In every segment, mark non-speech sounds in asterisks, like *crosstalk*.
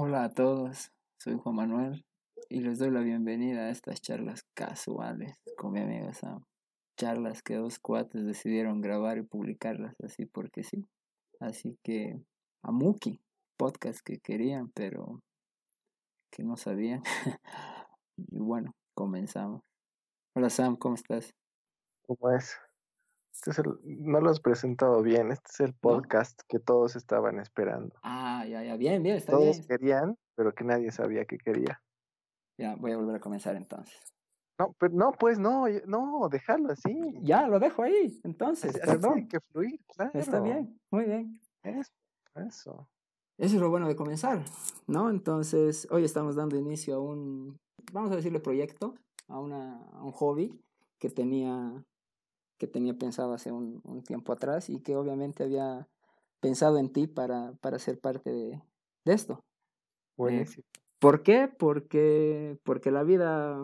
Hola a todos, soy Juan Manuel y les doy la bienvenida a estas charlas casuales con mi amigo Sam. Charlas que dos cuates decidieron grabar y publicarlas así porque sí. Así que a Muki, podcast que querían pero que no sabían. *laughs* y bueno, comenzamos. Hola Sam, ¿cómo estás? ¿Cómo es? Este es el- no lo has presentado bien. Este es el podcast que todos estaban esperando. Ah, ya, ya, bien, bien, está Todos bien. querían, pero que nadie sabía que quería. Ya, voy a volver a comenzar entonces. No, pero no, pues no, no, déjalo así. Ya, lo dejo ahí, entonces, Así- así tiene perdón. que fluir, claro. Está bien, muy bien. Eso, eso. Eso es lo bueno de comenzar, ¿no? Entonces, hoy estamos dando inicio a un, vamos a decirle proyecto, a, una, a un hobby que tenía, que tenía pensado hace un, un tiempo atrás y que obviamente había pensado en ti para, para ser parte de, de esto. Buenísimo. ¿Por qué? Porque, porque la vida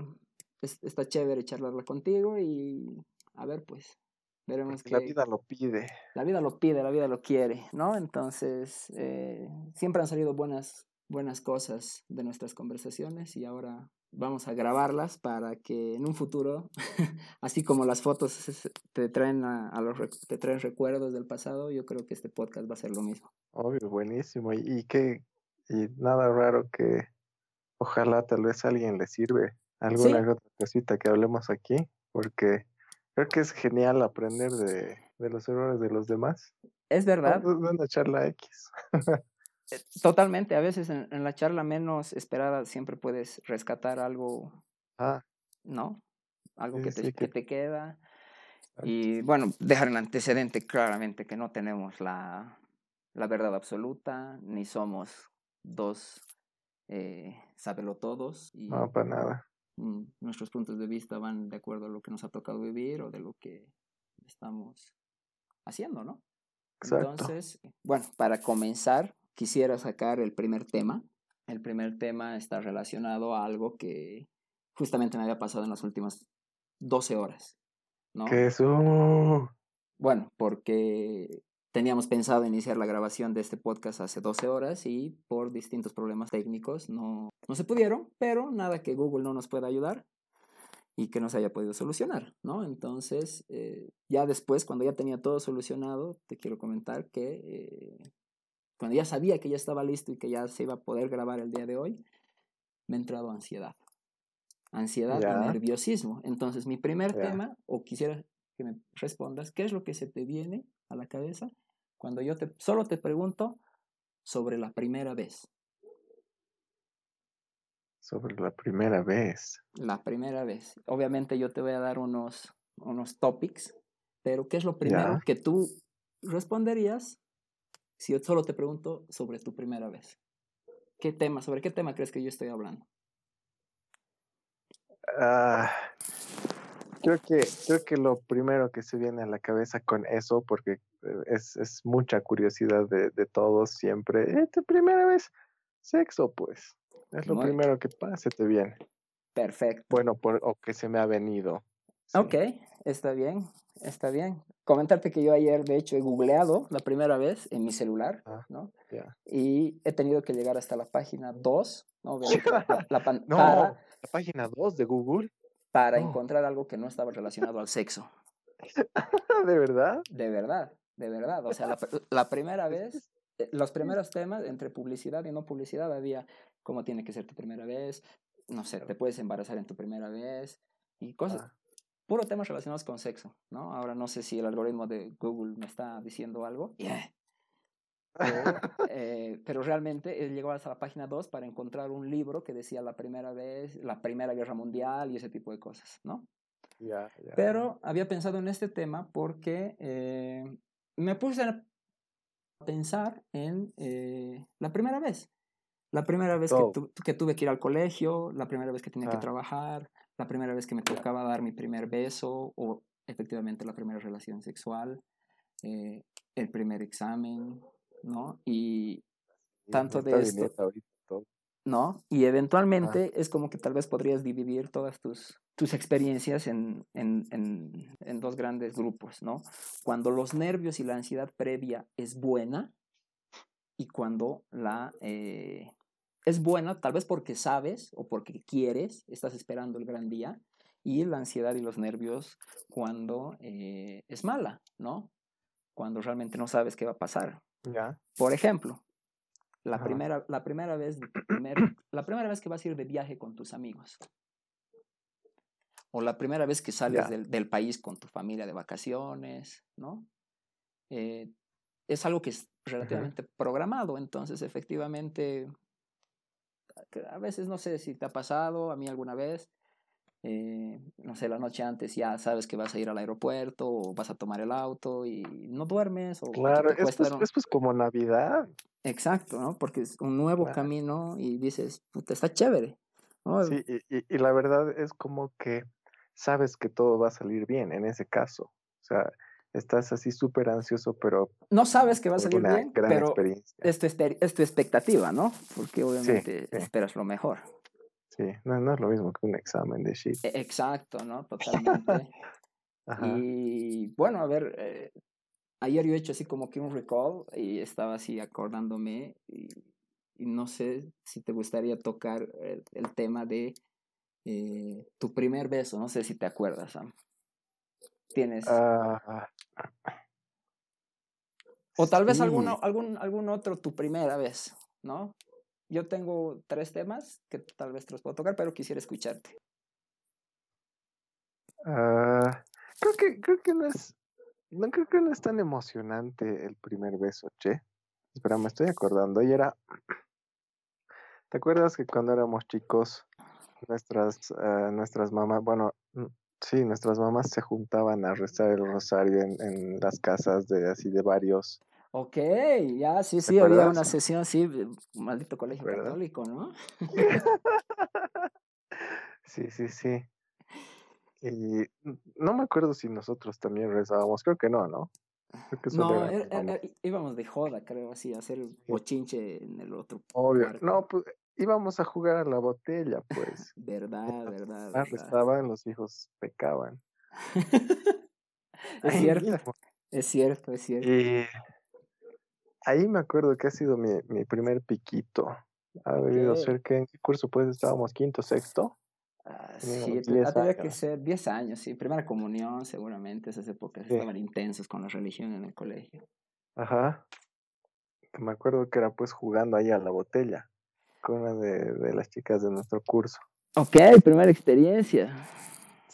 es- está chévere charlarla contigo y a ver, pues, veremos Porque la vida lo pide. la vida lo pide, la vida lo quiere, ¿no? Entonces, eh, siempre han salido buenas, buenas cosas de nuestras conversaciones y ahora vamos a grabarlas para que en un futuro, *laughs* así como las fotos es- te traen, a, a los, te traen recuerdos del pasado, yo creo que este podcast va a ser lo mismo. Obvio, buenísimo. Y, y que, y nada raro que ojalá tal vez a alguien le sirve alguna otra cosita que hablemos aquí, porque creo que es genial aprender de, de los errores de los demás. Es verdad, de una charla X. *laughs* eh, totalmente, a veces en, en la charla menos esperada siempre puedes rescatar algo, Ah, ¿no? Algo Sí, que te, sí, que que- te queda. Y bueno, dejar en antecedente claramente que no tenemos la, la verdad absoluta, ni somos dos eh, todos y no, para nada. mm, nuestros puntos de vista van de acuerdo a lo que nos ha tocado vivir o de lo que estamos haciendo, ¿no? Exacto. Entonces, bueno, para comenzar, quisiera sacar el primer tema. El primer tema está relacionado a algo que justamente me había pasado en las últimas 12 horas, ¿no? Que es un... Bueno, porque teníamos pensado iniciar la grabación de este podcast hace 12 horas y por distintos problemas técnicos no, no se pudieron, pero nada que Google no nos pueda ayudar y que no se haya podido solucionar, ¿no? Entonces, eh, ya después, cuando ya tenía todo solucionado, te quiero comentar que eh, cuando ya sabía que ya estaba listo y que ya se iba a poder grabar el día de hoy, me ha entrado ansiedad. Ansiedad y nerviosismo. Entonces, mi primer tema, o quisiera que me respondas, ¿qué es lo que se te viene a la cabeza cuando yo te, solo te pregunto sobre la primera vez? sobre la primera vez. La primera vez. Obviamente yo te voy a dar unos, unos topics, pero ¿qué es lo primero que tú responderías si yo solo te pregunto sobre tu primera vez? ¿Qué tema, sobre qué tema crees que yo estoy hablando? Ah, creo que creo que lo primero que se viene a la cabeza con eso, porque eh, es, es mucha curiosidad de, de todos siempre. Eh, tu primera vez, sexo, pues. Es lo Muy- primero que pasa, te viene. Perfecto. Bueno, por, o que se me ha venido. sí. Ok, está bien, está bien. Comentarte que yo ayer, de hecho, he googleado la primera vez en mi celular, Ah, ¿no? Y he tenido que llegar hasta la página 2, ¿no? La- *laughs* la- la pan- No, para, la página 2 de Google. para no. encontrar algo que no estaba relacionado al sexo. *laughs* ¿De verdad? De verdad, de verdad. O sea, la, la primera vez, eh, los primeros temas entre publicidad y no publicidad había cómo tiene que ser tu primera vez, no sé, te puedes embarazar en tu primera vez y cosas, Ah, puro temas relacionados con sexo, ¿no? Ahora no sé si el algoritmo de Google me está diciendo algo, pero, *laughs* eh, pero realmente él llegó hasta la página 2 para encontrar un libro que decía la primera vez, la primera guerra mundial y ese tipo de cosas, ¿no? ya, ya. Pero había pensado en este tema porque eh, me puse a pensar en eh, la primera vez. La primera vez que, Todo. tu- que tuve que ir al colegio, la primera vez que tenía que Ah. trabajar, la primera vez que me tocaba dar mi primer beso o efectivamente la primera relación sexual, eh, el primer examen, ¿no? Y tanto de esto-. ¿no? Y eventualmente es como que tal vez podrías dividir todas tus, tus experiencias en, en, en, en dos grandes grupos, ¿no? Cuando los nervios y la ansiedad previa es buena y cuando la, eh, es buena, tal vez porque sabes o porque quieres, estás esperando el gran día, y la ansiedad y los nervios cuando eh, es mala, ¿no? Cuando realmente no sabes qué va a pasar. Ya. Por ejemplo, la primera, la, primera vez, *clears throat* la primera vez que vas a ir de viaje con tus amigos. O la primera vez que sales del, del, país con tu familia de vacaciones, ¿no? Eh, es algo que es relativamente programado, entonces efectivamente, a veces no sé si te ha pasado, a mí alguna vez, eh, no sé, la noche antes ya sabes que vas a ir al aeropuerto o vas a tomar el auto y no duermes. O claro, es pues, pues, como Navidad. Exacto, ¿no? Porque es un nuevo camino y dices, puta, está chévere. Sí, y, y, la verdad es como que sabes que todo va a salir bien en ese caso. O sea, estás así súper ansioso, pero... No sabes que va a salir bien, pero es tu, es tu, expectativa, ¿no? Porque obviamente esperas lo mejor. Sí, no, es lo mismo que un examen de shit. E, exacto, ¿no? Totalmente. *laughs* y bueno, a ver, eh, ayer yo he hecho así como que un recall y estaba así acordándome y, no sé si te gustaría tocar el, tema de eh, tu primer beso, no sé si te acuerdas, Sam. Tienes... Ah, o tal vez alguno, algún, algún otro tu primera vez, ¿no? Yo tengo tres temas que tal vez te los puedo tocar, pero quisiera escucharte. Ah, creo que creo que no es no creo que no es tan emocionante el primer beso, che. Espera, me estoy acordando. Y era ¿Te acuerdas que cuando éramos chicos nuestras uh, nuestras mamás, bueno, sí, nuestras mamás se juntaban a rezar el rosario en, en las casas de así de varios Ok, ya, sí, sí, había una sesión, sí, maldito colegio católico, ¿no? *laughs* sí, sí, sí. Y no me acuerdo si nosotros también rezábamos, creo que no, ¿no? no, íbamos de joda, creo, así, a hacer bochinche en el otro. Obvio, no, pues íbamos a jugar a la botella, pues. *laughs* verdad, verdad. Ah, rezaban, los hijos pecaban. *laughs* es cierto, es cierto, es cierto. Y ahí me acuerdo que ha sido mi, mi primer piquito. Ha debido ser que en qué curso pues estábamos quinto, sexto. Ah, sí, tendría que ser 10 años, sí. Primera comunión, seguramente, esas épocas estaban intensas con la religión en el colegio. Ajá. Me acuerdo que era pues jugando ahí a la botella con una de, de las chicas de nuestro curso. Ok, primera experiencia.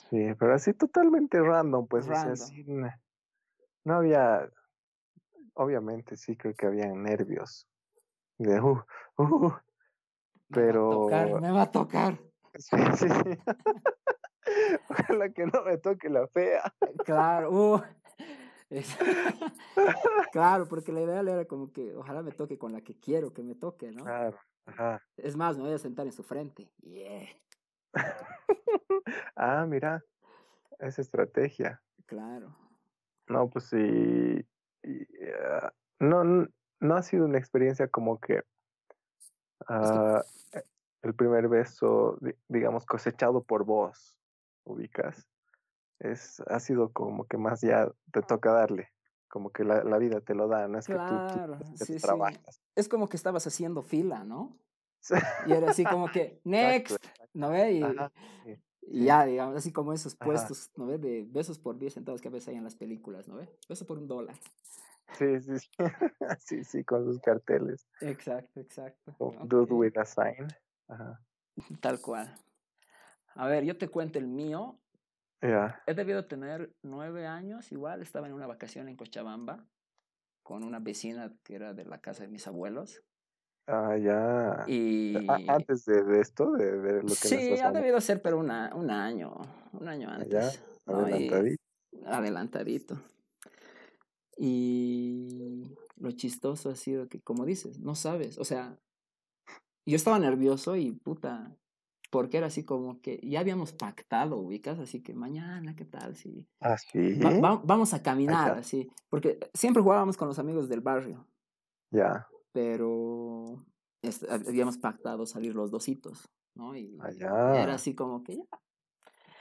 Sí, pero así totalmente random, pues. no había obviamente sí creo que había nervios. De, uh, uh, pero... Me va a tocar, me va a tocar. *laughs* Sí, sí, sí. Ojalá que no me toque la fea. Claro, *laughs* uh. *laughs* claro, porque la idea era como que ojalá me toque con la que quiero que me toque, ¿no? Claro, ajá. Es más, me voy a sentar en su frente. Yeah. *laughs* ah, mira, esa estrategia. Claro. No, pues sí, Ah, no, no ha sido una experiencia como que uh, el primer beso, digamos, cosechado por vos, ubicas. Es, ha sido como que más ya te toca darle, como que la, la vida te lo da, no es que tú, trabajas. Es como que estabas haciendo fila, ¿no? Y era así como que, *laughs* next, ¿no ve? Y, y ya, digamos, así como esos puestos, ¿no ves? De besos por 10 centavos que a veces hay en las películas, ¿no ves? Beso por un dólar. Sí, sí, sí. *laughs* sí, sí, con sus carteles. Exacto, exacto. dude with a sign. Ajá. Tal cual. A ver, yo te cuento el mío. Ya. He debido tener nueve años, igual, estaba en una vacación en Cochabamba con una vecina que era de la casa de mis abuelos. Ah, ya. Y... Antes de, esto, de, lo que Sí, ha debido ser, pero una, un año, un año ah, antes. Ya, adelantadito. adelantadito. Y lo chistoso ha sido que, como dices, no sabes, o sea, yo estaba nervioso y puta, porque era así como que ya habíamos pactado, ubicas, así que mañana, ¿qué tal? Si ¿Ah, sí? vamos a caminar, así, porque siempre jugábamos con los amigos del barrio. Ya. Pero habíamos pactado salir los dositos, ¿no? Y ah, era así como que ya.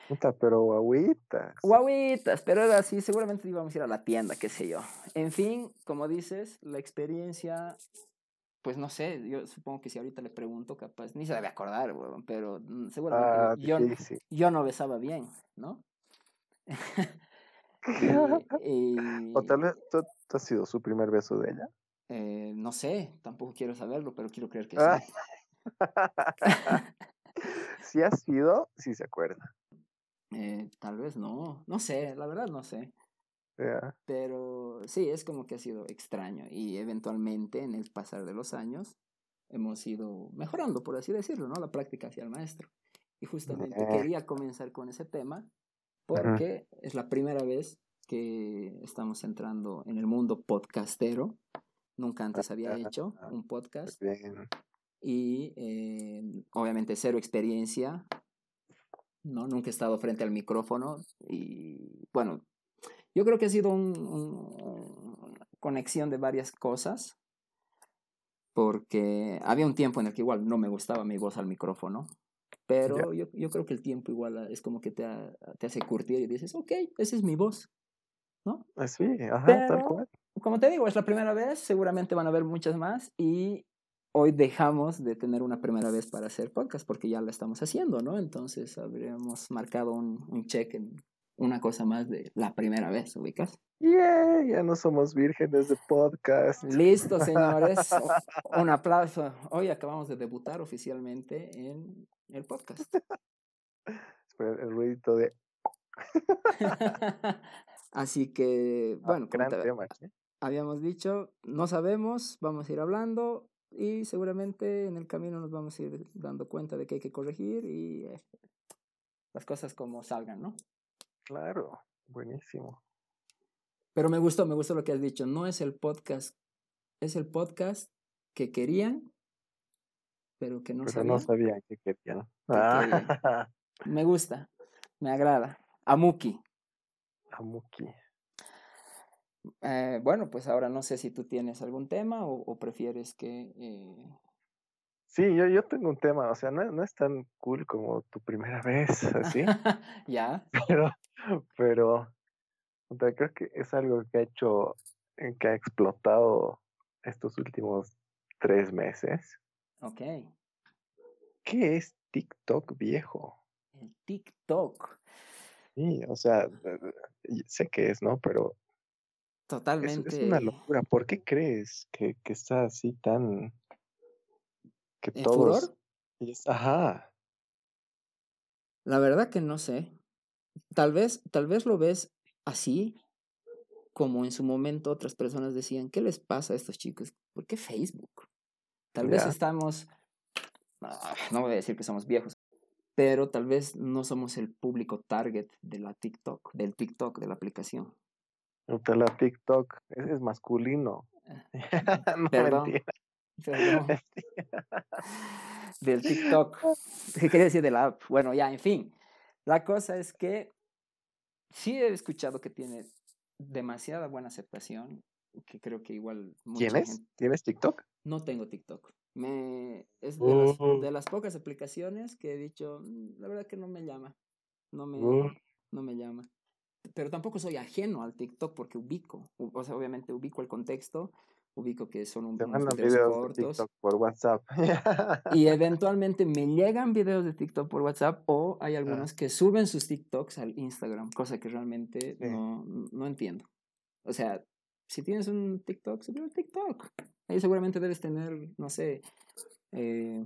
Puta, pero guaguitas. Guaguitas, pero era así, seguramente íbamos a ir a la tienda, qué sé yo. En fin, como dices, la experiencia pues no sé, yo supongo que si ahorita le pregunto, capaz, ni se debe acordar, pero mm, seguramente yo, yo, no besaba bien, ¿no? *laughs* *laughs* ¿O tal vez tú, has sido su primer beso de ella? Eh, no sé, tampoco quiero saberlo, pero quiero creer que sí. *laughs* si ha sido, sí se acuerda. Eh, tal vez no, no sé, la verdad no sé. Pero sí, es como que ha sido extraño y eventualmente en el pasar de los años hemos ido mejorando, por así decirlo, ¿no? La práctica hacia el maestro. Y justamente quería comenzar con ese tema porque es la primera vez que estamos entrando en el mundo podcastero. Nunca antes había hecho un podcast. Y eh, obviamente cero experiencia, ¿no? Nunca he estado frente al micrófono y bueno, yo creo que ha sido una conexión de varias cosas, porque había un tiempo en el que igual no me gustaba mi voz al micrófono, pero yo, yo, creo que el tiempo igual es como que te, te hace curtir y dices, ok, esa es mi voz, ¿no? Así, ah, ajá, tal cual. Como te digo, es la primera vez, seguramente van a haber muchas más y hoy dejamos de tener una primera vez para hacer podcast porque ya la estamos haciendo, ¿no? Entonces habríamos marcado un, un check en una cosa más de la primera vez, ¿ubicas? Yeah, ya no somos vírgenes de podcast. Listo, *laughs* señores. Un aplauso. Hoy acabamos de debutar oficialmente en el podcast. Espera, el ruidito de. *laughs* Así que, ah, bueno, habíamos dicho, no sabemos, vamos a ir hablando y seguramente en el camino nos vamos a ir dando cuenta de que hay que corregir y eh, las cosas como salgan, ¿no? Claro, buenísimo. Pero me gustó, me gustó lo que has dicho. No es el podcast, es el podcast que querían, pero que no pero sabían. no sabían que querían. *laughs* Me gusta, me agrada. Amuki. Amuki. Eh, bueno, pues ahora no sé si tú tienes algún tema o, prefieres que... Eh... Sí, yo, yo tengo un tema, o sea, no, no es tan cool como tu primera *laughs* vez, así. *laughs* ya. Pero pero creo que es algo que ha hecho, eh, que ha explotado estos últimos tres meses. Ok. ¿Qué es TikTok viejo? El TikTok. Sí, o sea, sé que es, ¿no? Pero. Totalmente. Es, una locura. ¿Por qué crees que, que está así tan. Que todos. Ajá. La verdad que no sé tal vez, tal vez lo ves así, como en su momento otras personas decían, ¿qué les pasa a estos chicos? ¿Por qué Facebook? Tal vez estamos, ah, no voy a decir que somos viejos, pero tal vez no somos el público target de la TikTok, del TikTok, de la aplicación. De la TikTok, ese es masculino. *laughs* no, perdón, *laughs* del TikTok. ¿Qué quería decir de la app? Bueno, ya, en fin. La cosa es que sí he escuchado que tiene demasiada buena aceptación, que creo que igual... ¿Tienes? ¿Tienes TikTok? No tengo TikTok. Me... Es de, oh. las, pocas aplicaciones que he dicho, mm, la verdad que no me llama. No me, oh. no me llama. Pero tampoco soy ajeno al TikTok porque ubico, o sea, obviamente ubico el contexto ubico que son un, Te unos videos, cortos. De TikTok por WhatsApp. y *laughs* eventualmente me llegan videos de TikTok por WhatsApp o hay ah. algunos que suben sus TikToks al Instagram, cosa que realmente no, no entiendo. O sea, si tienes un TikTok, sube un TikTok. Ahí seguramente debes tener, no sé, eh,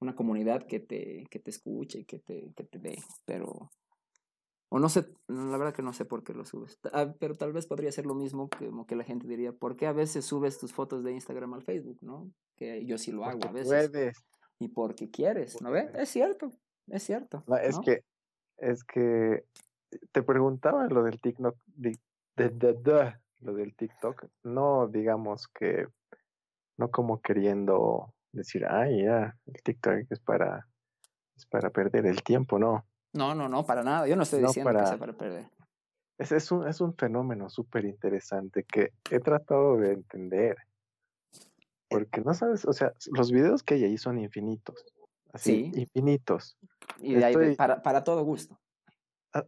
una comunidad que te, que te escuche y que te, que te dé, pero o no sé, la verdad que no sé por qué lo subes. Ah, pero tal vez podría ser lo mismo que, como que la gente diría, ¿por qué a veces subes tus fotos de Instagram al Facebook, no? Que yo sí lo hago a veces. Puedes. Y porque quieres, ¿no ves? Es cierto, es cierto. es que, es que te preguntaba lo del TikTok, de, de, lo del TikTok, no digamos que, no como queriendo decir, ay, ya, el TikTok es para, es para perder el tiempo, no no, no, no, para nada. Yo no estoy diciendo que sea para perder. Es, es, un, es un fenómeno súper interesante que he tratado de entender. Eh Porque no sabes, o sea, los videos que hay ahí son infinitos. Así, sí. infinitos. Y de ahí, para, para todo gusto.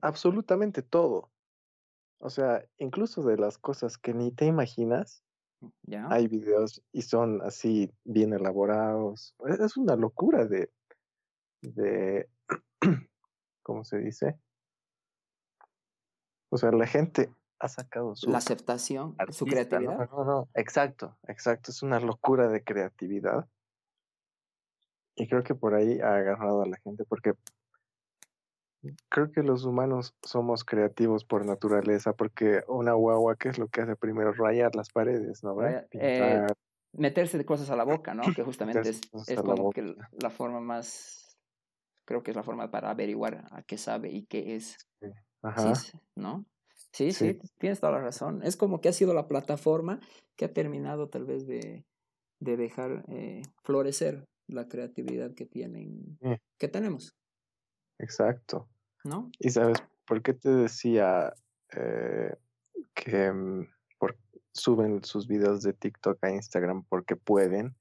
absolutamente todo. O sea, incluso de las cosas que ni te imaginas, ¿Ya? Hay videos y son así bien elaborados. Es, es una locura de, de, *clears throat* ¿cómo se dice? O sea, la gente ha sacado su La aceptación, su artista, ¿no? creatividad. No, no, exacto, exacto. Es una locura de creatividad. Y creo que por ahí ha agarrado a la gente, porque creo que los humanos somos creativos por naturaleza, porque una guagua, ¿qué es lo que hace primero? Rayar las paredes, ¿no? ve? Raya- eh, Meterse de cosas a la boca, ¿no? Que *laughs* justamente es, es como que la forma más, creo que es la forma para averiguar a qué sabe y qué es. Sí, Ajá, es- ¿no? Sí, sí, sí, tienes toda la razón. Es como que ha sido la plataforma que ha terminado tal vez de, de dejar eh, florecer la creatividad que tienen, sí, que tenemos, exacto. ¿no? ¿Y sabes por qué te decía eh, que mm, por- suben sus videos de TikTok a Instagram porque pueden?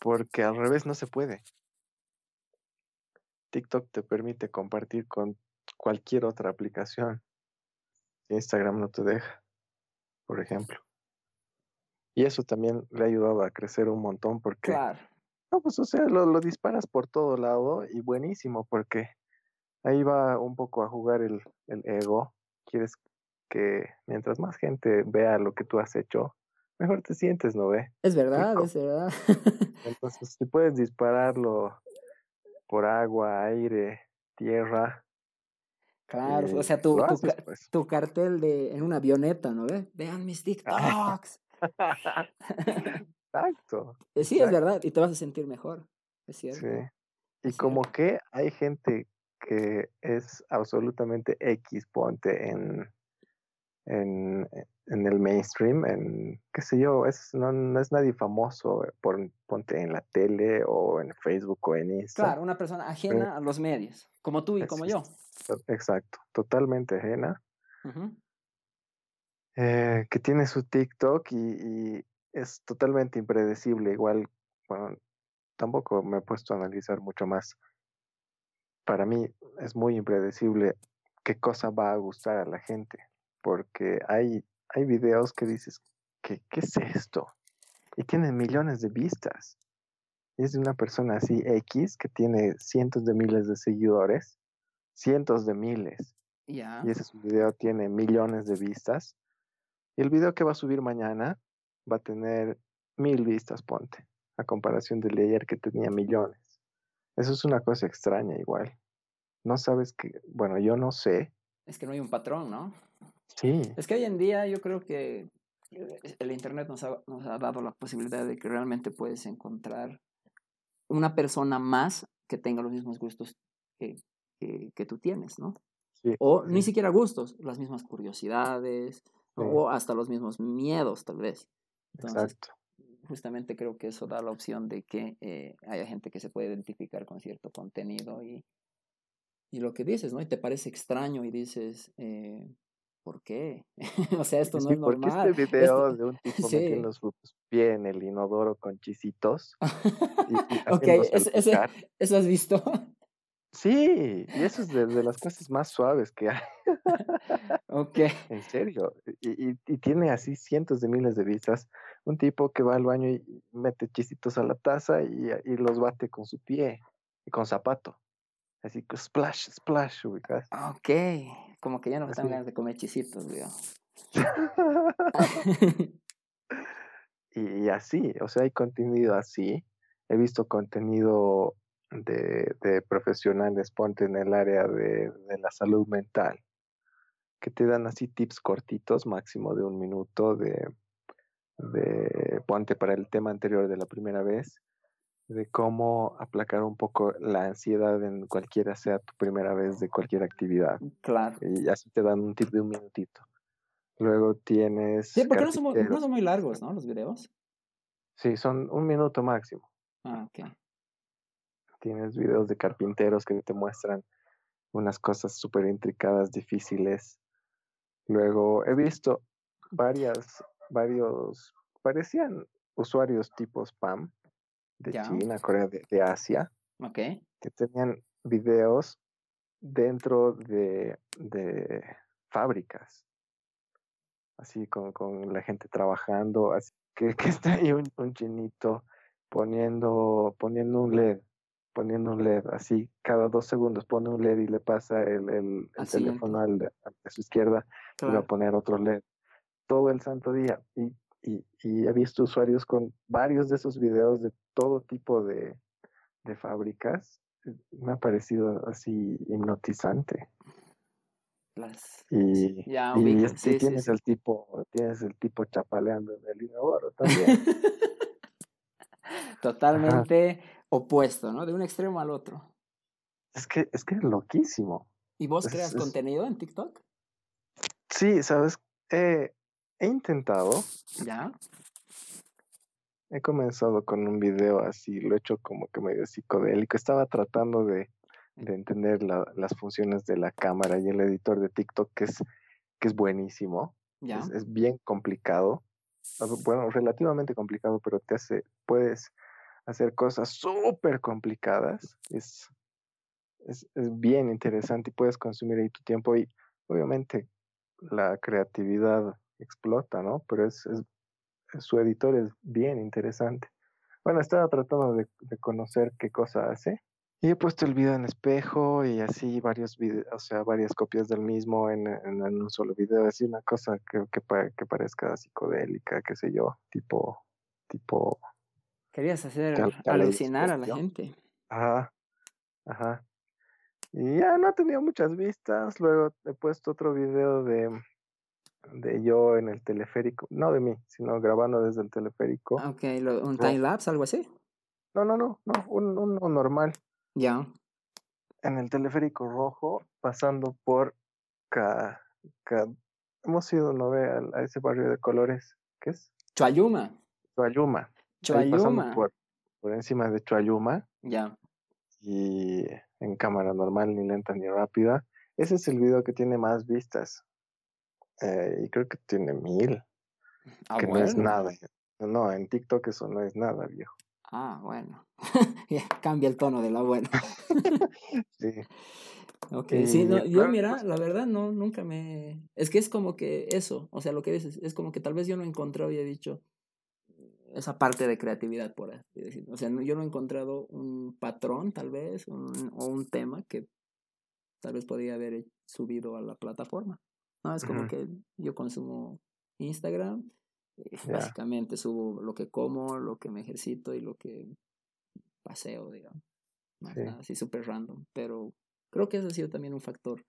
Porque al revés no se puede. TikTok te permite compartir con cualquier otra aplicación. Instagram no te deja, por ejemplo. Y eso también le ha ayudado a crecer un montón porque, Claro, no, pues o sea, lo, lo disparas por todo lado y buenísimo porque ahí va un poco a jugar el, el ego. Quieres que mientras más gente vea lo que tú has hecho, mejor te sientes, ¿no ve? es verdad, Rico. es verdad. *laughs* Entonces, si puedes dispararlo por agua, aire, tierra, Claro, o eh, sea, tu, pues. tu cartel de en una avioneta, ¿no ves? Vean mis *laughs* TikToks. *laughs* Exacto. Eh, Sí, es verdad, y te vas a sentir mejor, es cierto. Sí. Y Es como cierto. que hay gente que es absolutamente X, ponte en, en, en el mainstream, en, qué sé yo, es, no, no es nadie famoso, eh, por, ponte en la tele o en Facebook o en Insta. Claro, una persona ajena a los medios, como tú y como yo. Exacto, totalmente ajena, eh, que tiene su TikTok y, y es totalmente impredecible. Igual, bueno, tampoco me he puesto a analizar mucho más. Para mí es muy impredecible qué cosa va a gustar a la gente, porque hay, hay videos que dices, ¿qué, ¿qué es esto? Y tienen millones de vistas. Y es de una persona así X que tiene cientos de miles de seguidores, cientos de miles. Ya. y ese video tiene millones de vistas. Y el video que va a subir mañana va a tener mil vistas, ponte, a comparación del de ayer que tenía millones. Eso es una cosa extraña igual. No sabes que, bueno, yo no sé. Es que no hay un patrón, ¿no? Sí, Es que hoy en día yo creo que eh, el Internet nos ha, nos ha dado la posibilidad de que realmente puedes encontrar una persona más que tenga los mismos gustos que, que, que tú tienes, ¿no? sí, O ni siquiera gustos, las mismas curiosidades, o hasta los mismos miedos, tal vez. Entonces, exacto. justamente creo que eso da la opción de que eh, haya gente que se puede identificar con cierto contenido y, y lo que dices, ¿no? Y te parece extraño y dices, eh, ¿por qué? *laughs* o sea, esto no es porque normal. este video de un *laughs* tipo sí. metiendo su pie en el inodoro con chisitos y, y *laughs* ok, ese-. ¿eso has visto? Sí, y eso es de, de las cosas más suaves que hay. ok. En serio, y, y- y tiene así cientos de miles de vistas. Un tipo que va al baño y mete chisitos a la taza y, y los bate con su pie y con zapato. Así que splash, splash, ubicas. Ok. Como que ya no me están ganas de comer chisitos, digo. y, *laughs* y así, o sea, hay contenido así. He visto contenido de, de profesionales, ponte en el área de, de la salud mental, que te dan así tips cortitos, máximo de un minuto, de, de ponte para el tema anterior de la primera vez, de cómo aplacar un poco la ansiedad en cualquiera sea tu primera vez de cualquier actividad. claro. Y así te dan un tip de un minutito. Luego tienes... Sí, porque no son, muy- no carpinteros. son muy largos, ¿no? Los videos. Sí, son un minuto máximo. Ah, ok. Tienes videos de carpinteros que te muestran unas cosas súper intricadas, difíciles. Luego he visto varias, varios, parecían usuarios tipo spam de Ya. China, Corea, de, de Asia, que tenían videos dentro de, de fábricas. así con, con la gente trabajando, así que, *laughs* que está ahí un, un chinito poniendo, poniendo un LED, poniendo un LED, así cada dos segundos pone un LED y le pasa el, el, el teléfono al de, a su izquierda y va a poner otro LED todo el santo día. Y, y, y, he visto usuarios con varios de esos videos de todo tipo de, de fábricas. Me ha parecido así hipnotizante. Y, ya, y sí, tienes el tipo, tienes el tipo chapaleando en el inodoro también. *laughs* Totalmente opuesto, ¿no? De un extremo al otro. Es que, es que es loquísimo. ¿Y vos creas contenido en TikTok? Sí, sabes, he intentado. ¿Ya? He comenzado con un video así, lo he hecho como que medio psicodélico. Estaba tratando de, de entender las funciones de la cámara y el editor de TikTok, que es, que es buenísimo. Es, es, bien complicado. Bueno, relativamente complicado, pero te hace, puedes hacer cosas súper complicadas. Es, es, es, bien interesante y puedes consumir ahí tu tiempo y obviamente la creatividad explota, ¿no? Pero es, es su editor es bien interesante. Bueno, estaba tratando de, de conocer qué cosa hace y he puesto el video en espejo y así varios videos, o sea, varias copias del mismo en, en, un solo video, así una cosa que, que, que, parezca psicodélica, qué sé yo, tipo, tipo... Querías hacer alucinar a la gente. Ajá, ajá. Y ya no ha tenido muchas vistas, luego he puesto otro video de, de yo en el teleférico, no de mí, sino grabando desde el teleférico. Ah, ok, ¿un time lapse, algo así? No, no, no, no, un, uno normal. Ya. En el teleférico rojo, pasando por Ca, hemos ido, ¿no ve? A, ese barrio de colores. ¿Qué es? Chuayuma. Chuayuma. Chuayuma. Por, por, encima de Chuayuma. Ya. Y en cámara normal, ni lenta ni rápida. Ese es el video que tiene más vistas. Eh, y creo que tiene mil. Ah, que no es nada. No, en TikTok eso no es nada, viejo. Ah, bueno. *laughs* Cambia el tono de la buena. sí. Ok, sí, yo mira, la verdad no, nunca me... Es que es como que eso, o sea, lo que dices, es como que tal vez yo no he encontrado y he dicho esa parte de creatividad, por así decirlo. O sea, yo no he encontrado un patrón, tal vez, o un tema que tal vez podría haber subido a la plataforma. No, es como que yo consumo Instagram Básicamente subo lo que como, lo que me ejercito y lo que paseo, digamos. así súper random. Pero creo que ese ha sido también un factor.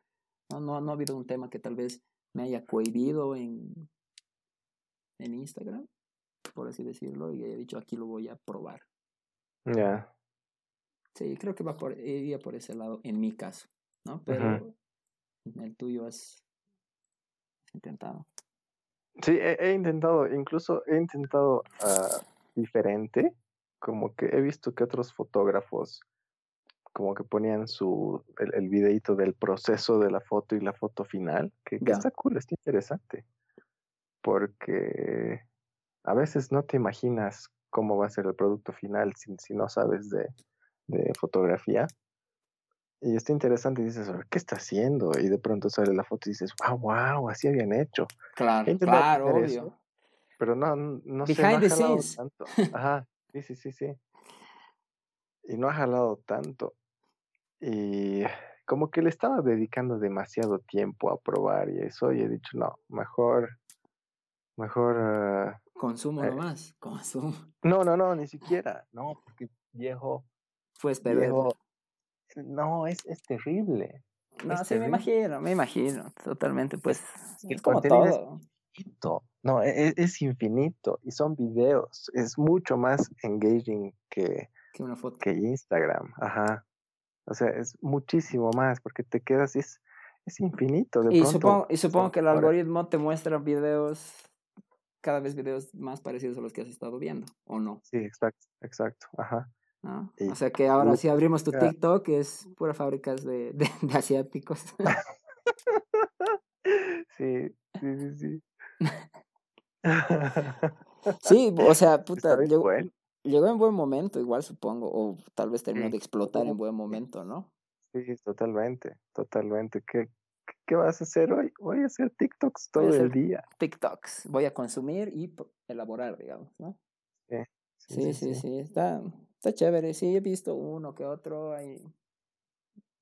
No, no, no ha habido un tema que tal vez me haya cohibido en, en Instagram, por así decirlo, y haya dicho aquí lo voy a probar. Ya. Sí, creo que va por, iría por ese lado en mi caso, ¿no? Pero en el tuyo has intentado. Sí, he, intentado, incluso he intentado uh, diferente, como que he visto que otros fotógrafos como que ponían su el, el videito del proceso de la foto y la foto final, que, que está cool, está interesante. Porque a veces no te imaginas cómo va a ser el producto final si, si no sabes de, de fotografía. Y está interesante y dices, ¿qué está haciendo? Y de pronto sale la foto y dices, wow, wow, así habían hecho. Claro, claro, obvio. Eso, pero no, no sé, no ha jalado tanto. *laughs* Ajá, sí, sí, sí, sí. Y no ha jalado tanto. Y como que le estaba dedicando demasiado tiempo a probar y eso, y he dicho, no, mejor, mejor... Uh, consumo eh, nomás, *laughs* consumo. No, no, no, ni siquiera, no, porque viejo... Fue viejo, no, es, es terrible. No, sí, me imagino, me imagino, totalmente, pues, es como todo. Es infinito. No, es, es, infinito y son videos, es mucho más engaging que, que una foto. Que Instagram, ajá. O sea, es muchísimo más porque te quedas, es, es infinito. De y, pronto, supongo, y supongo que el algoritmo te muestra videos, cada vez videos más parecidos a los que has estado viendo, ¿o no? Sí, exacto, exacto, ajá. O sea que ahora si abrimos tu TikTok es pura fábricas de, de, *laughs* asiáticos. *laughs* sí, sí, sí, sí. *laughs* sí, o sea, puta, llegó, llegó, en buen momento, igual supongo, o tal vez terminó de explotar en buen momento, ¿no? Sí, totalmente, totalmente. Qué, ¿qué vas a hacer hoy? Voy a hacer TikToks todo el día. TikToks, voy a consumir y elaborar, digamos, ¿no? Sí, sí, sí, Está, está chévere. Sí, he visto uno que otro. Hay,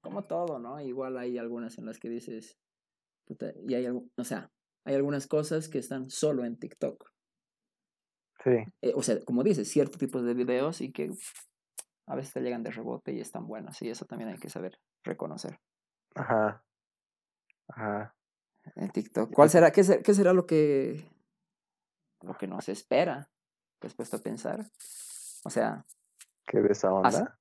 como todo, ¿no? Igual hay algunas en las que dices, y hay, o sea, hay algunas cosas que están solo en TikTok. Sí. Eh, o sea, como dices, ciertos tipos de videos y que a veces te llegan de rebote y están buenos y eso también hay que saber reconocer. Ajá. Ajá. En TikTok. ¿Cuál será, qué, qué será lo que, lo que nos espera? ¿Te has puesto a pensar? O sea... ¿Qué de esa onda?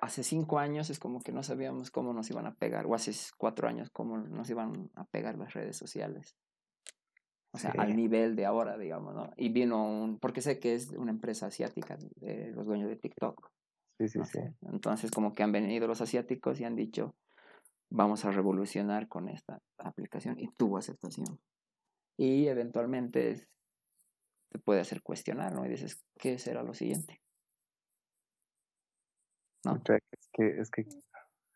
hace cinco años es como que no sabíamos cómo nos iban a pegar, o hace cuatro años cómo nos iban a pegar las redes sociales. O sea, al nivel de ahora, digamos, ¿no? Y vino un, porque sé que es una empresa asiática, de los dueños de TikTok. Sí, sí, sí. Entonces, como que han venido los asiáticos y han dicho, vamos a revolucionar con esta aplicación y tuvo aceptación. Y eventualmente te puede hacer cuestionar, ¿no? Y dices, ¿qué será lo siguiente? Es que, es que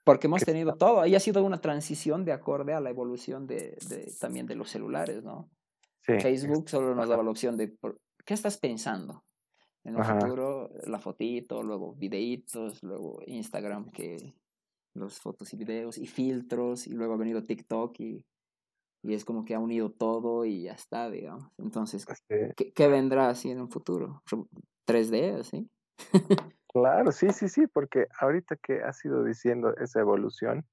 porque hemos tenido todo, y ha sido una transición de acorde a la evolución de, de también de los celulares, ¿no? Facebook solo nos daba la opción de, ¿qué estás pensando? En el futuro, la fotito, luego videitos, luego Instagram, que los fotos y videos, y filtros, y luego ha venido TikTok, y, y es como que ha unido todo y ya está, digamos. Entonces, ¿qué, ¿qué, vendrá así en un futuro? ¿3D, así? *laughs* Claro, sí, sí, sí, porque ahorita que has ido diciendo esa evolución,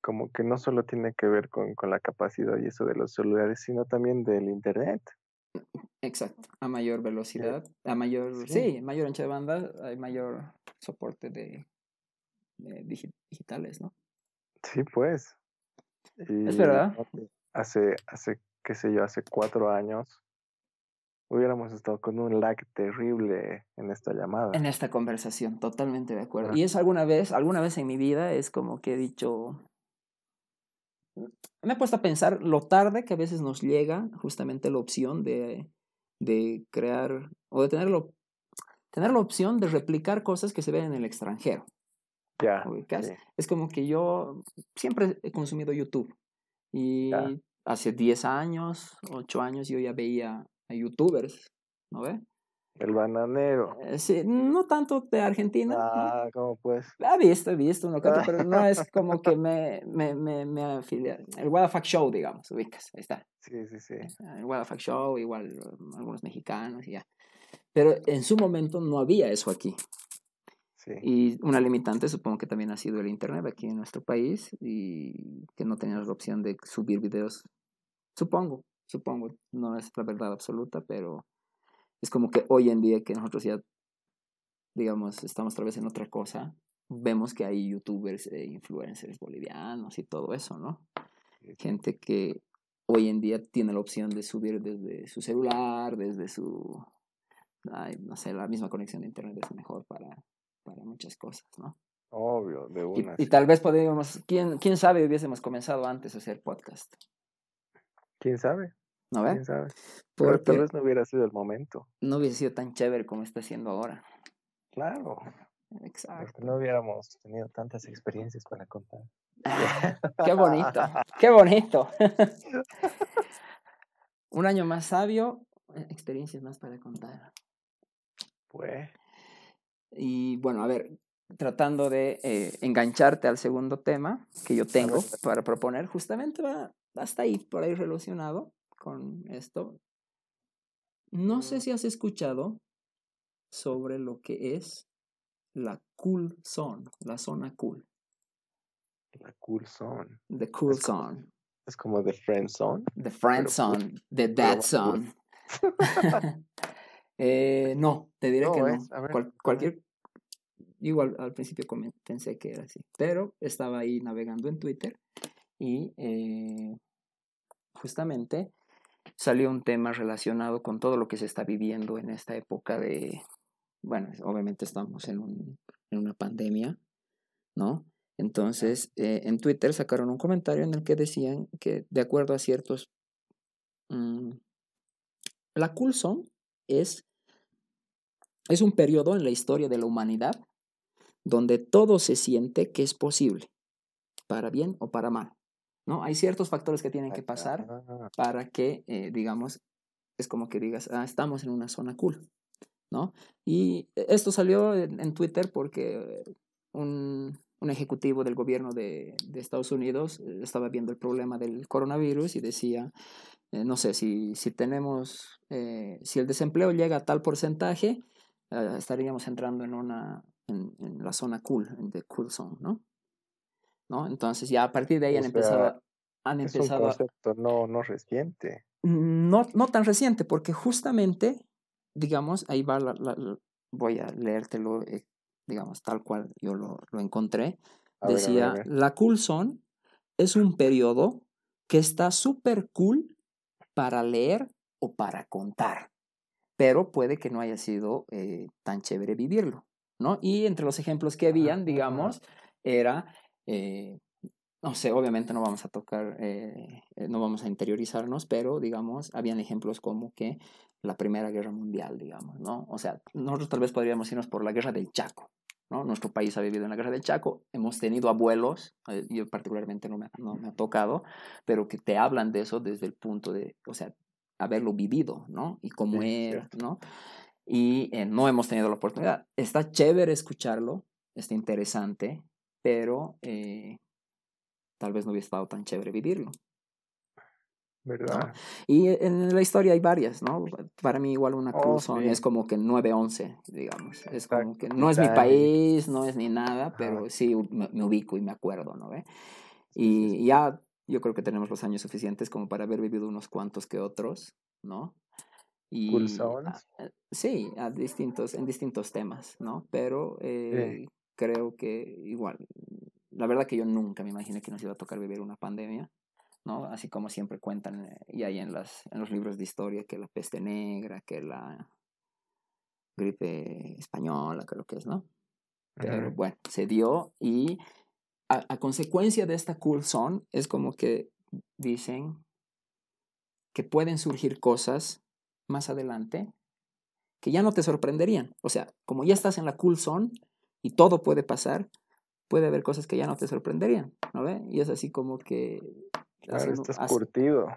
como que no solo tiene que ver con, con la capacidad y eso de los celulares, sino también del Internet. Exacto, a mayor velocidad, a mayor, sí. mayor ancha de banda, hay mayor soporte de, digitales, ¿no? Sí, pues. es verdad. Hace, hace, qué sé yo, hace cuatro años, hubiéramos estado con un lag terrible en esta llamada. En esta conversación, totalmente de acuerdo. Y es alguna vez, alguna vez en mi vida es como que he dicho, me he puesto a pensar lo tarde que a veces nos llega justamente la opción de, de crear o de tenerlo, tener la opción de replicar cosas que se ven en el extranjero. Ya. Es como que yo siempre he consumido YouTube y hace 10 años, 8 años yo ya veía youtubers, ¿no ve? El bananero. Eh, sí, no tanto de Argentina. Ah, ¿cómo pues? he visto, he visto uno pero no es *laughs* como que me, me, me, me afilia. El Wadafac Show, digamos, ubicas, ahí está. Sí, sí, sí. El Wadafac Show, igual algunos mexicanos y ya. Pero en su momento no había eso aquí. Sí. Y una limitante supongo que también ha sido el Internet aquí en nuestro país y que no tenías la opción de subir videos, supongo, supongo, no es la verdad absoluta, pero es como que hoy en día que nosotros ya, digamos, estamos otra vez en otra cosa, vemos que hay youtubers e influencers bolivianos y todo eso, ¿no? Gente que hoy en día tiene la opción de subir desde su celular, desde su, no sé, la misma conexión de internet es mejor para, para muchas cosas, ¿no? Obvio, de una. Y, tal vez podríamos, ¿quién, quién sabe, hubiésemos comenzado antes a hacer podcast. ¿Quién sabe? ¿No ves? Porque tal vez no hubiera sido el momento. No hubiera sido tan chévere como está siendo ahora. Claro. Exacto. no hubiéramos tenido tantas experiencias para contar. *laughs* qué bonito, qué bonito. *laughs* Un año más sabio, experiencias más para contar. Pues. Y bueno, a ver, tratando de eh, engancharte al segundo tema que yo tengo para proponer, justamente va hasta ahí, por ahí relacionado con esto. No sé si has escuchado sobre lo que es la cool zone, la zona cool. La cool zone. The cool zone. Es como the friend zone. The friend zone, the dad zone. *laughs* eh, no, te diré que no. cualquier igual al principio pensé que era así, pero estaba ahí navegando en Twitter y eh, justamente salió un tema relacionado con todo lo que se está viviendo en esta época de, bueno, obviamente estamos en, un, en una pandemia, ¿no? Entonces, eh, en Twitter sacaron un comentario en el que decían que de acuerdo a ciertos... Mm, la Coulson es, es un periodo en la historia de la humanidad donde todo se siente que es posible, para bien o para mal. ¿No? Hay ciertos factores que tienen que pasar para que, eh, digamos, es como que digas, ah, estamos en una zona cool, ¿no? Y esto salió en, Twitter porque un, un, ejecutivo del gobierno de, de, Estados Unidos eh, estaba viendo el problema del coronavirus y decía, eh, no sé, si, si tenemos, si el desempleo llega a tal porcentaje, estaríamos entrando en una, en, en, la zona cool, en the cool zone, ¿no? ¿No? Entonces ya a partir de ahí han empezado, han es empezado un concepto no, no reciente. No, no tan reciente, porque justamente, digamos, ahí va la, voy a leértelo, eh, digamos, tal cual yo lo, lo encontré. Decía, la cool zone es un periodo que está súper cool para leer o para contar, pero puede que no haya sido eh, tan chévere vivirlo, ¿no? Y entre los ejemplos que habían, digamos, era eh, no sé, obviamente no vamos a tocar, eh, eh, no vamos a interiorizarnos, pero digamos, habían ejemplos como que la Primera Guerra Mundial, digamos, ¿no? O sea, nosotros tal vez podríamos irnos por la Guerra del Chaco, ¿no? Nuestro país ha vivido en la Guerra del Chaco, hemos tenido abuelos, yo particularmente no me, no me ha tocado, pero que te hablan de eso desde el punto de, o sea, haberlo vivido, ¿no? Y cómo era, ¿no? Y no hemos tenido la oportunidad. Está chévere escucharlo, está interesante, pero eh, tal vez no hubiera estado tan chévere vivirlo. ¿Verdad? Y en la historia hay varias, ¿no? Para mí igual una oh, es como que 9-11, digamos. Es como que no es mi país, no es ni nada, pero sí me, ubico y me acuerdo, ¿no? Y ya yo creo que tenemos los años suficientes como para haber vivido unos cuantos que otros, ¿no? Y, eh, sí, a distintos, en distintos temas, ¿no? Pero eh, creo que igual, la verdad que yo nunca me imaginé que nos iba a tocar vivir una pandemia, ¿no? Así como siempre cuentan eh, y hay en, las, en los libros de historia que la peste negra, que la gripe española, creo que es, ¿no? Pero bueno, se dio y a, a, consecuencia de esta cool zone es como que dicen que pueden surgir cosas más adelante que ya no te sorprenderían. O sea, como ya estás en la cool zone, y todo puede pasar, puede haber cosas que ya no te sorprenderían, ¿no ve? Y es así como que... Claro, estás curtido.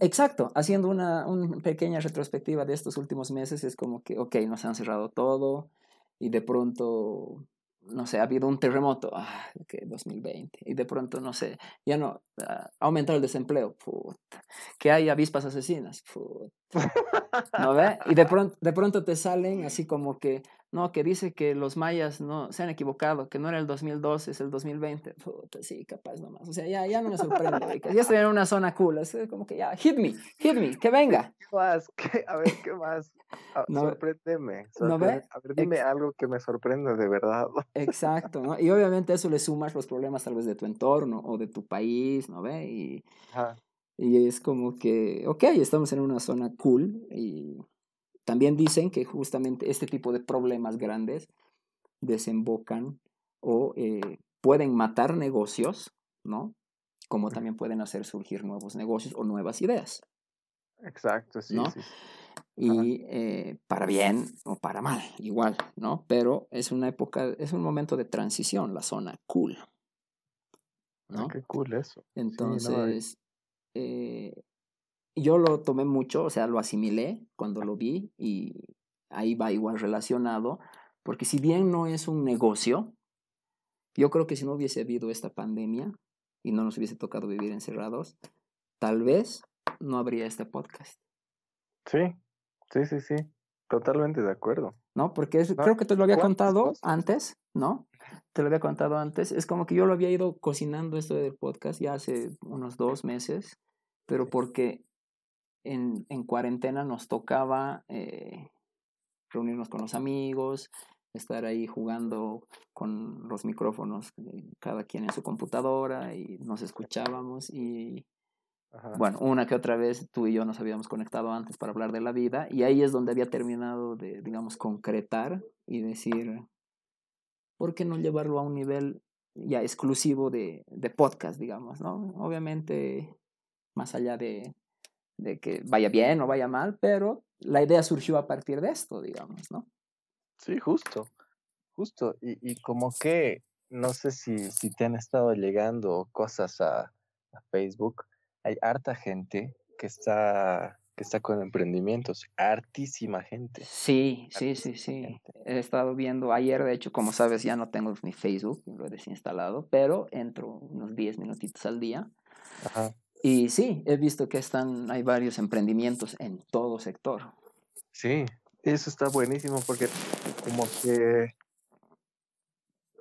exacto, haciendo una, una, pequeña retrospectiva de estos últimos meses, es como que, ok, nos han cerrado todo y de pronto no sé, ha habido un terremoto, ah, que 2020, y de pronto, no sé, ya no, ha aumentado el desempleo, puta, que hay avispas asesinas, puta, ¿no ve? Y de pronto, de pronto te salen así como que, no, que dice que los mayas no se han equivocado, que no era el 2012, es el 2020, puta, sí, capaz nomás, o sea, ya, ya no me sorprende, ya estoy en una zona cool, es como que ya, hit me, hit me, que venga. *laughs* ¿Qué más? ¿Qué? A ver, ¿qué más? Ah, no, sorpréndeme. ¿no ve? A ver, dime algo que me sorprenda de verdad. Exacto, ¿no? Y obviamente eso le sumas los problemas tal vez de tu entorno o de tu país, ¿no ve? Y, y es como que, ok, estamos en una zona cool y también dicen que justamente este tipo de problemas grandes desembocan o eh, pueden matar negocios, ¿no? Como también pueden hacer surgir nuevos negocios o nuevas ideas. Exacto, sí. ¿no? sí y eh, para bien o para mal, igual, ¿no? Pero es una época, es un momento de transición, la zona cool. Ah, ¿no? qué cool eso. Entonces, eh, yo lo tomé mucho, o sea, lo asimilé cuando lo vi y ahí va igual relacionado, porque si bien no es un negocio, yo creo que si no hubiese habido esta pandemia y no nos hubiese tocado vivir encerrados, tal vez no habría este podcast. Sí, Sí, sí, sí, totalmente de acuerdo. ¿No? Porque creo que te lo había contado antes, ¿no? Te lo había contado antes. Es como que yo lo había ido cocinando esto del podcast ya hace unos dos meses, pero porque en, en cuarentena nos tocaba eh, reunirnos con los amigos, estar ahí jugando con los micrófonos, eh, cada quien en su computadora y nos escuchábamos y bueno, una que otra vez tú y yo nos habíamos conectado antes para hablar de la vida y ahí es donde había terminado de, digamos, concretar y decir, ¿por qué no llevarlo a un nivel ya exclusivo de, de podcast, digamos, ¿no? Obviamente, más allá de, de que vaya bien o vaya mal, pero la idea surgió a partir de esto, digamos, ¿no? Sí, justo, justo. Y, y como que, no sé si, si te han estado llegando cosas a, a Facebook, hay harta gente que está que está con emprendimientos, hartísima gente. Sí, sí, sí, sí. He estado viendo ayer, de hecho, como sabes, ya no tengo ni Facebook, lo he desinstalado, pero entro unos 10 minutitos al día. Ajá. Y sí, he visto que están, hay varios emprendimientos en todo sector. Sí, eso está buenísimo porque como que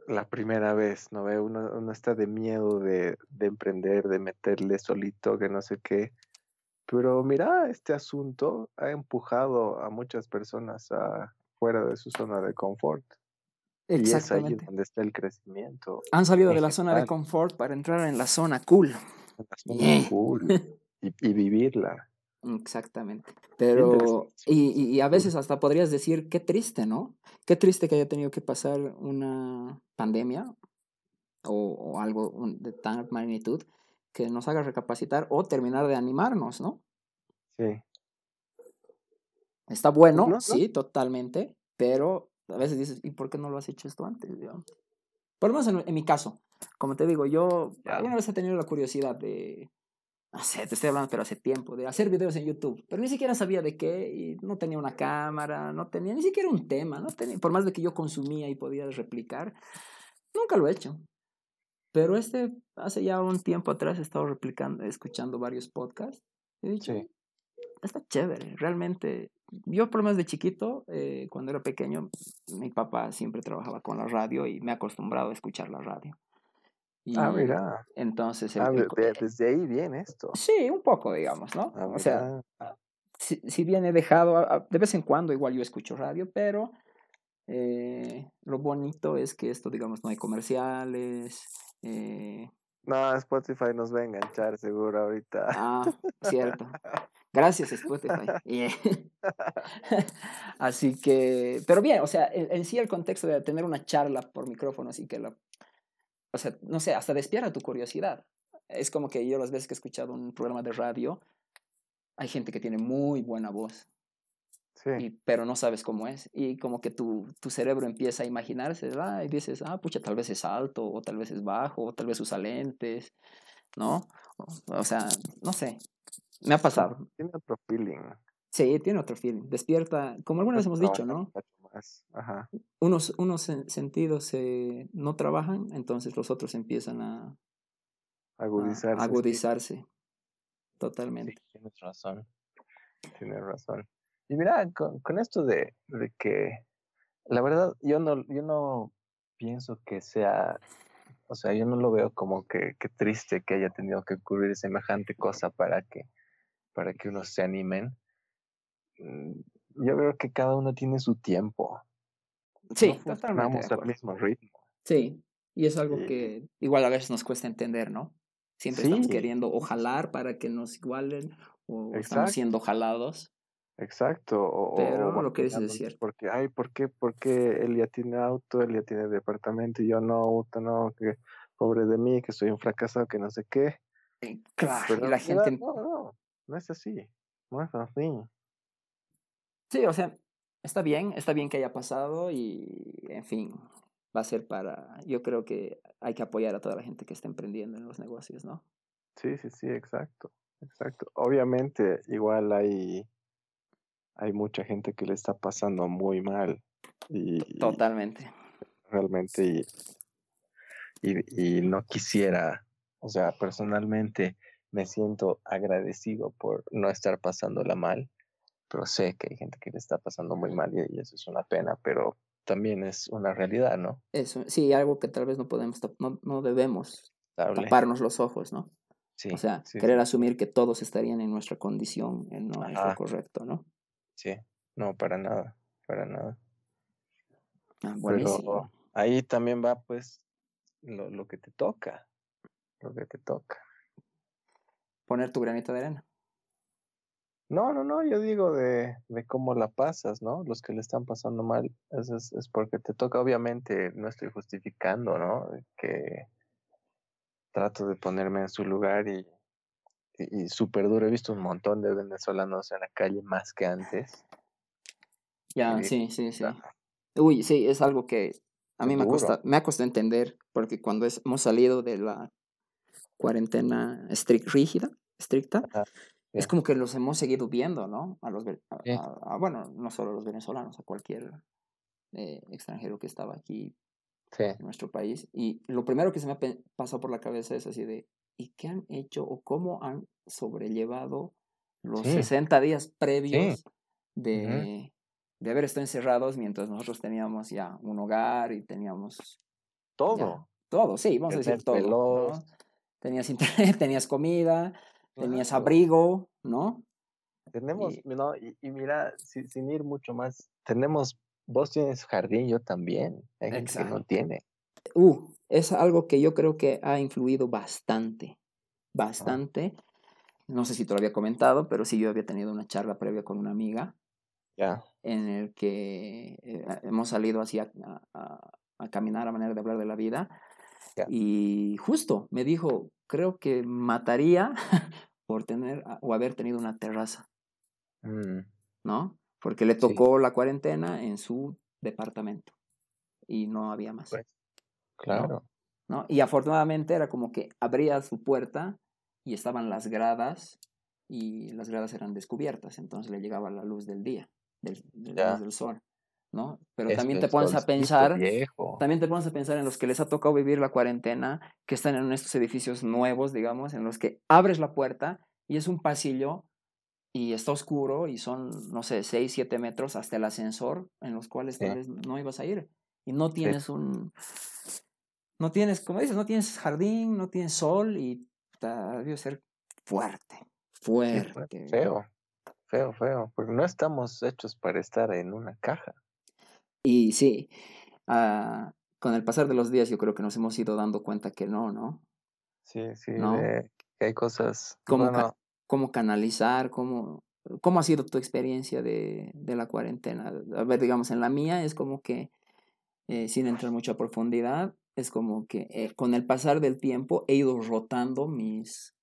la primera vez, ¿no ve? Uno, uno está de miedo de, de, emprender, de meterle solito, que no sé qué. Pero mira, este asunto ha empujado a muchas personas a fuera de su zona de confort. Y es ahí donde está el crecimiento. Han salido de la zona de confort para entrar en la zona cool. *laughs* y, vivirla. Exactamente. Pero, y, a veces hasta podrías decir, qué triste, ¿no? Qué triste que haya tenido que pasar una pandemia o, algo de tal magnitud que nos haga recapacitar o terminar de animarnos, ¿no? Sí. Está bueno, sí, totalmente, pero a veces dices, ¿y por qué no lo has hecho esto antes? Por lo menos en, mi caso, como te digo, yo alguna vez he tenido la curiosidad de, no sé, te estoy hablando, pero hace tiempo, de hacer videos en YouTube, pero ni siquiera sabía de qué, y no tenía una cámara, no tenía ni siquiera un tema, no tenía, por más de que yo consumía y podía replicar, nunca lo he hecho. Pero este, hace ya un tiempo atrás he estado replicando, escuchando varios podcasts, he dicho, está chévere, realmente. Yo por lo menos de chiquito, eh, cuando era pequeño, mi papá siempre trabajaba con la radio y me ha acostumbrado a escuchar la radio. ah, mira. Entonces... Ah, desde ahí viene esto. Sí, un poco, digamos, ¿no? Ah, o sea, si, si, bien he dejado, de vez en cuando igual yo escucho radio, pero eh, lo bonito es que esto, digamos, no hay comerciales. Eh, no, Spotify nos va a enganchar seguro ahorita. Ah, *laughs* cierto. Gracias, Spotify. *laughs* así que, pero bien, o sea, en, sí el contexto de tener una charla por micrófono, así que la, o sea, no sé, hasta despierta tu curiosidad. Es como que yo las veces que he escuchado un programa de radio, hay gente que tiene muy buena voz, sí. pero no sabes cómo es. Y como que tu, tu cerebro empieza a imaginarse, ¿verdad? Y dices, ah, pucha, tal vez es alto, o tal vez es bajo, o tal vez usa lentes, ¿no? o sea, no sé. Me ha pasado. Tiene otro feeling. Sí, tiene otro feeling. Despierta, como alguna vez hemos dicho, ¿no? Unos, unos sentidos no trabajan, entonces los otros empiezan a agudizarse. agudizarse. Totalmente. Sí, tienes razón. Tienes razón. Y mira, con, con esto de, de, que, la verdad, yo no, yo no pienso que sea, o sea, yo no lo veo como que, que triste que haya tenido que ocurrir semejante cosa para que para que unos se animen. Mm, yo creo que cada uno tiene su tiempo. Sí, no totalmente. al mismo ritmo. Sí, y es algo que igual a veces nos cuesta entender, ¿no? Siempre estamos queriendo o jalar para que nos igualen o estamos siendo jalados. Exacto. O, Pero lo que dices es cierto. Porque, ay, ¿por qué? Porque él ya tiene auto, él ya tiene departamento y yo no, auto, no, que pobre de mí, que soy un fracasado, que no sé qué. Claro, y la gente... No, no, no es así. No es así. Sí, o sea, está bien, está bien que haya pasado y, en fin, va a ser para, yo creo que hay que apoyar a toda la gente que está emprendiendo en los negocios, ¿no? Sí, sí, sí, exacto, exacto. Obviamente, igual hay, hay mucha gente que le está pasando muy mal. Y, Totalmente. realmente, y, y no quisiera, o sea, personalmente, me siento agradecido por no estar pasándola mal, pero sé que hay gente que le está pasando muy mal y, eso es una pena, pero también es una realidad, ¿no? Eso, sí, algo que tal vez no podemos, no, no debemos taparnos los ojos, ¿no? Sí, o sea, querer asumir que todos estarían en nuestra condición no es lo correcto, ¿no? Sí, no, para nada, para nada. Ah, buenísimo. ahí también va pues lo, lo que te toca, lo que te toca poner tu granito de arena. No, no, no, yo digo de, de cómo la pasas, ¿no? Los que le están pasando mal, es, es, porque te toca, obviamente, no estoy justificando, ¿no? Que trato de ponerme en su lugar y, y, súper duro. He visto un montón de venezolanos en la calle más que antes. Ya, sí, sí, sí. Uy, sí, es algo que a mí me, me ha costado entender, porque cuando hemos salido de la cuarentena strict, rígida, estricta, es como que los hemos seguido viendo, ¿no? A los, ve- a- Sí. a- a- bueno, no solo a los venezolanos, a cualquier eh, extranjero que estaba aquí Sí. en nuestro país. Y lo primero que se me pasado por la cabeza es así de, ¿y qué han hecho o cómo han sobrellevado los Sí. 60 días previos de, de haber estado encerrados mientras nosotros teníamos ya un hogar y teníamos ya Todo. todo, sí, vamos a decir todo. ¿no? Tenías internet, *laughs* tenías comida, tenías Claro. abrigo, ¿no? Tenemos, Y, no, y, y mira, si- sin ir mucho más, tenemos, vos tienes jardín, yo también. Hay gente que no tiene. Uh, es algo que yo creo que ha influido bastante, bastante. No sé si te lo había comentado, pero sí yo había tenido una charla previa con una amiga ya. en el que eh, hemos salido así a, a- a- a caminar a manera de hablar de la vida y justo me dijo, creo que mataría *laughs* por tener o haber tenido una terraza, Mm, ¿no? Porque le sí, tocó la cuarentena en su departamento y no había más, pues. Claro. ¿no? Y afortunadamente era como que abría su puerta y estaban las gradas y las gradas eran descubiertas, entonces le llegaba la luz del día, del, de la luz del sol, ¿no? Pero Es también te pones a pensar, viejo. también te pones a pensar en los que les ha tocado vivir la cuarentena, que están en estos edificios nuevos, digamos, en los que abres la puerta y es un pasillo y está oscuro y son, no sé, 6, 7 metros hasta el ascensor en los cuales Sí, tal vez no ibas a ir. Y no sí, tienes un, no tienes, como dices, no tienes jardín, no tienes sol y debe ser fuerte, fuerte. feo, feo, feo, porque no estamos hechos para estar en una caja. Y sí, ah, con el pasar de los días yo creo que nos hemos ido dando cuenta que no, ¿no? Sí, sí, ¿No? que hay cosas, Cómo, ca- cómo canalizar, cómo, cómo ha sido tu experiencia de, de la cuarentena. A ver, digamos, en la mía es como que, eh, sin entrar mucho a profundidad, es como que eh, con el pasar del tiempo he ido rotando mis,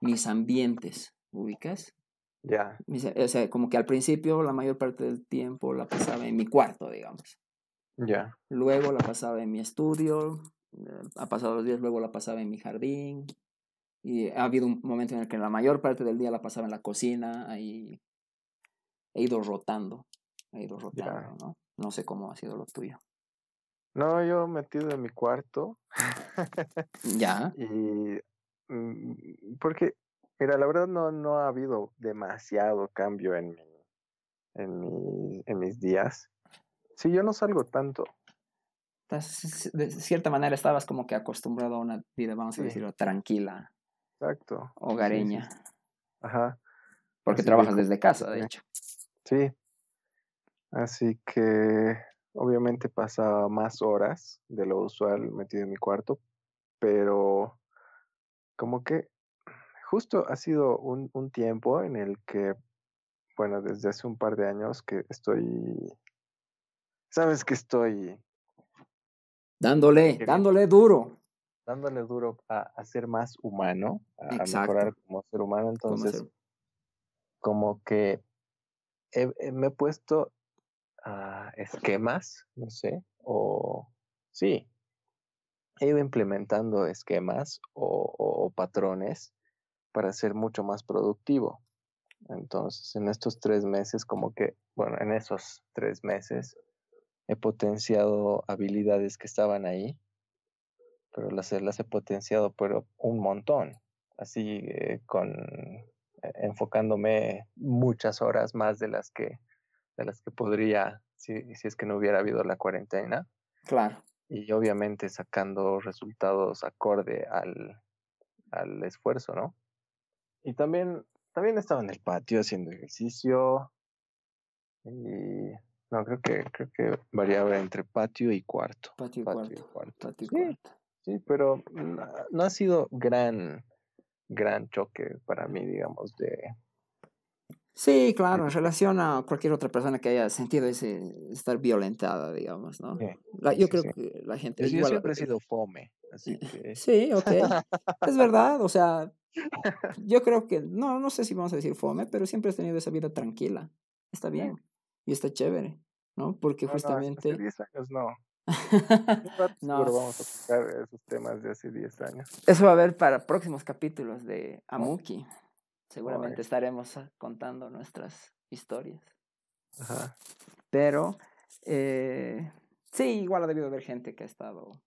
mis ambientes, ¿ubicas? ya, O sea, como que al principio la mayor parte del tiempo la pasaba en mi cuarto, digamos. ya, Luego la pasaba en mi estudio, eh, ha pasado los días, luego la pasaba en mi jardín. Y ha habido un momento en el que la mayor parte del día la pasaba en la cocina, ahí he ido rotando, he ido rotando, ¿no? No sé cómo ha sido lo tuyo. No, yo metido en mi cuarto Ya, *laughs* y mm, porque, mira, la verdad no, no ha habido demasiado cambio en mi, en mi, en mis días. Sí, yo no salgo tanto. estás- de cierta manera estabas como que acostumbrado a una vida, vamos a Sí, decirlo, tranquila, exacto. Sí, hogareña, sí. Ajá. porque Así trabajas desde casa, de hecho. sí, así que obviamente pasaba más horas de lo usual metido en mi cuarto, pero como que justo ha sido un, un tiempo en el que, bueno, desde hace un par de años que estoy, sabes que estoy Dándole, dándole duro. dándole duro a, a ser más humano, a, mejorar como ser humano, entonces como que he- he- me he puesto a esquemas, no sé, o sí, he ido implementando esquemas o, patrones para ser mucho más productivo. Entonces, en estos tres meses, como que, bueno, en esos tres meses he potenciado habilidades que estaban ahí, pero las, las he potenciado, pero un montón, así eh, con eh, enfocándome muchas horas más de las que de las que podría si, si es que no hubiera habido la cuarentena Claro. y obviamente sacando resultados acorde al, al esfuerzo, ¿no? Y también, también estaba en el patio haciendo ejercicio y no, creo que, creo que variaba entre patio y cuarto. Patio y Patio y cuarto. cuarto. Patio y Sí, cuarto. sí, pero no, no ha sido gran, gran choque para mí, digamos, de, Sí, claro, en relación a cualquier otra persona que haya sentido ese estar violentada, digamos, ¿no? Sí, La- yo sí, creo sí. que la gente Yo, yo igual... siempre he sido fome, así que... Sí, ok. Es *laughs* verdad, o sea, yo creo que, no, no sé si vamos a decir fome, pero siempre has tenido esa vida tranquila. Está bien y está chévere, ¿no? Porque No, no, hace justamente, 10 años no. *laughs* no. vamos a tocar esos temas de hace 10 años. Eso va a haber para próximos capítulos de Amuki. Seguramente estaremos ah, contando nuestras historias. Ajá. Pero, eh, sí, igual ha debido haber gente que ha estado,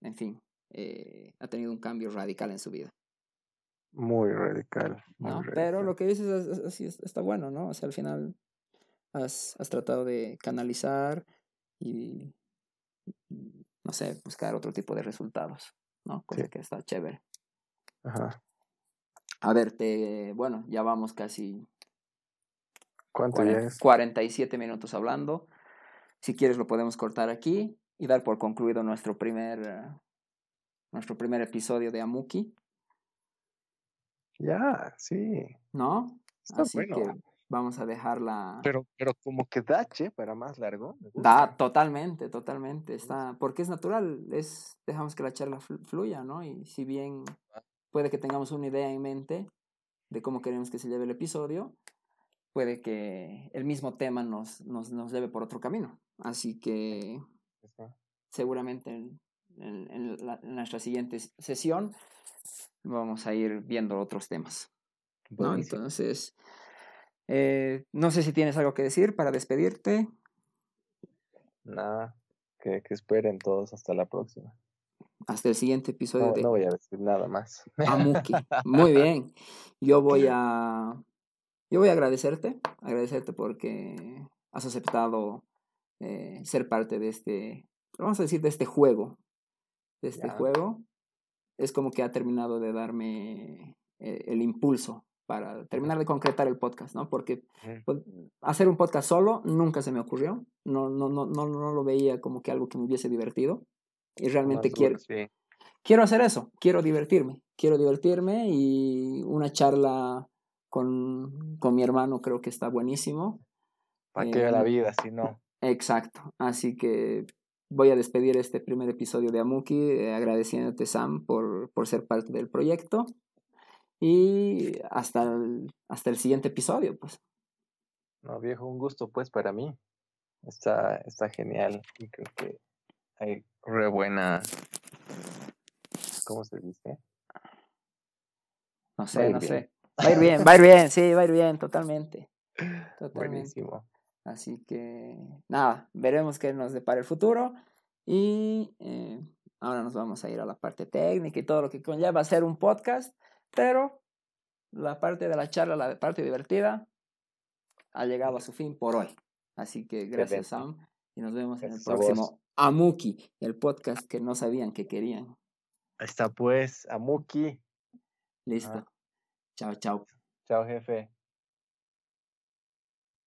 en fin, eh, ha tenido un cambio radical en su vida. Muy radical. Pero lo que dices así está bueno, ¿no? O sea, al final has, has tratado de canalizar y, no sé, buscar otro tipo de resultados, ¿no? Cosa que está chévere. Ajá. A ver, te, bueno, ya vamos casi... ¿Cuánto ya es? 47 minutos hablando. Si quieres lo podemos cortar aquí y dar por concluido nuestro primer, nuestro primer episodio de Amuki. Ya, sí. ¿No? Así que vamos a dejarla. Pero, pero como que da, che, para más largo. Da, totalmente, totalmente. Está, porque es natural, es, dejamos que la charla fluya, ¿no? Y si bien ah. Puede que tengamos una idea en mente de cómo queremos que se lleve el episodio, puede que el mismo tema nos, nos, nos lleve por otro camino. Así que seguramente en, en, nuestra siguiente sesión vamos a ir viendo otros temas. ¿no? Entonces, eh, no sé si tienes algo que decir para despedirte. Nada, que, esperen todos hasta la próxima. Hasta el siguiente episodio no, de... No voy a decir nada más. *laughs* Muy bien. Yo voy *laughs* a... Yo voy a agradecerte, agradecerte porque has aceptado eh, ser parte de este, vamos a decir, de este juego. De este juego. Es como que ha terminado de darme eh, el impulso para terminar de concretar el podcast, ¿no? Porque pues, hacer un podcast solo nunca se me ocurrió, no, no, no, no, no lo veía como que algo que me hubiese divertido y realmente quiero, quiero hacer eso, quiero divertirme, quiero divertirme y una charla con, con mi hermano creo que está buenísimo. Para que la em, vida, si no. Exacto, así que voy a despedir este primer episodio de Amuki eh, agradeciéndote Sam por, por ser parte del proyecto y hasta el, hasta el siguiente episodio, pues. No, viejo, un gusto, pues, para mí. Está, está genial. Y creo que hay re buena. ¿Cómo se dice? No sé, no sé. Va a ir bien, va a ir bien, sí, va a ir bien, totalmente. *laughs* Totalmente. Buenísimo. Así que, nada, veremos qué nos depara el futuro. Y eh, ahora nos vamos a ir a la parte técnica y todo lo que conlleva hacer un podcast. Pero la parte de la charla, la parte divertida, ha llegado a su fin por hoy. Así que gracias, Sam. Y nos vemos en el próximo Amuki, el podcast que no sabían que querían. Ahí está, pues, Amuki. Listo. Chao, chao. Chao, jefe.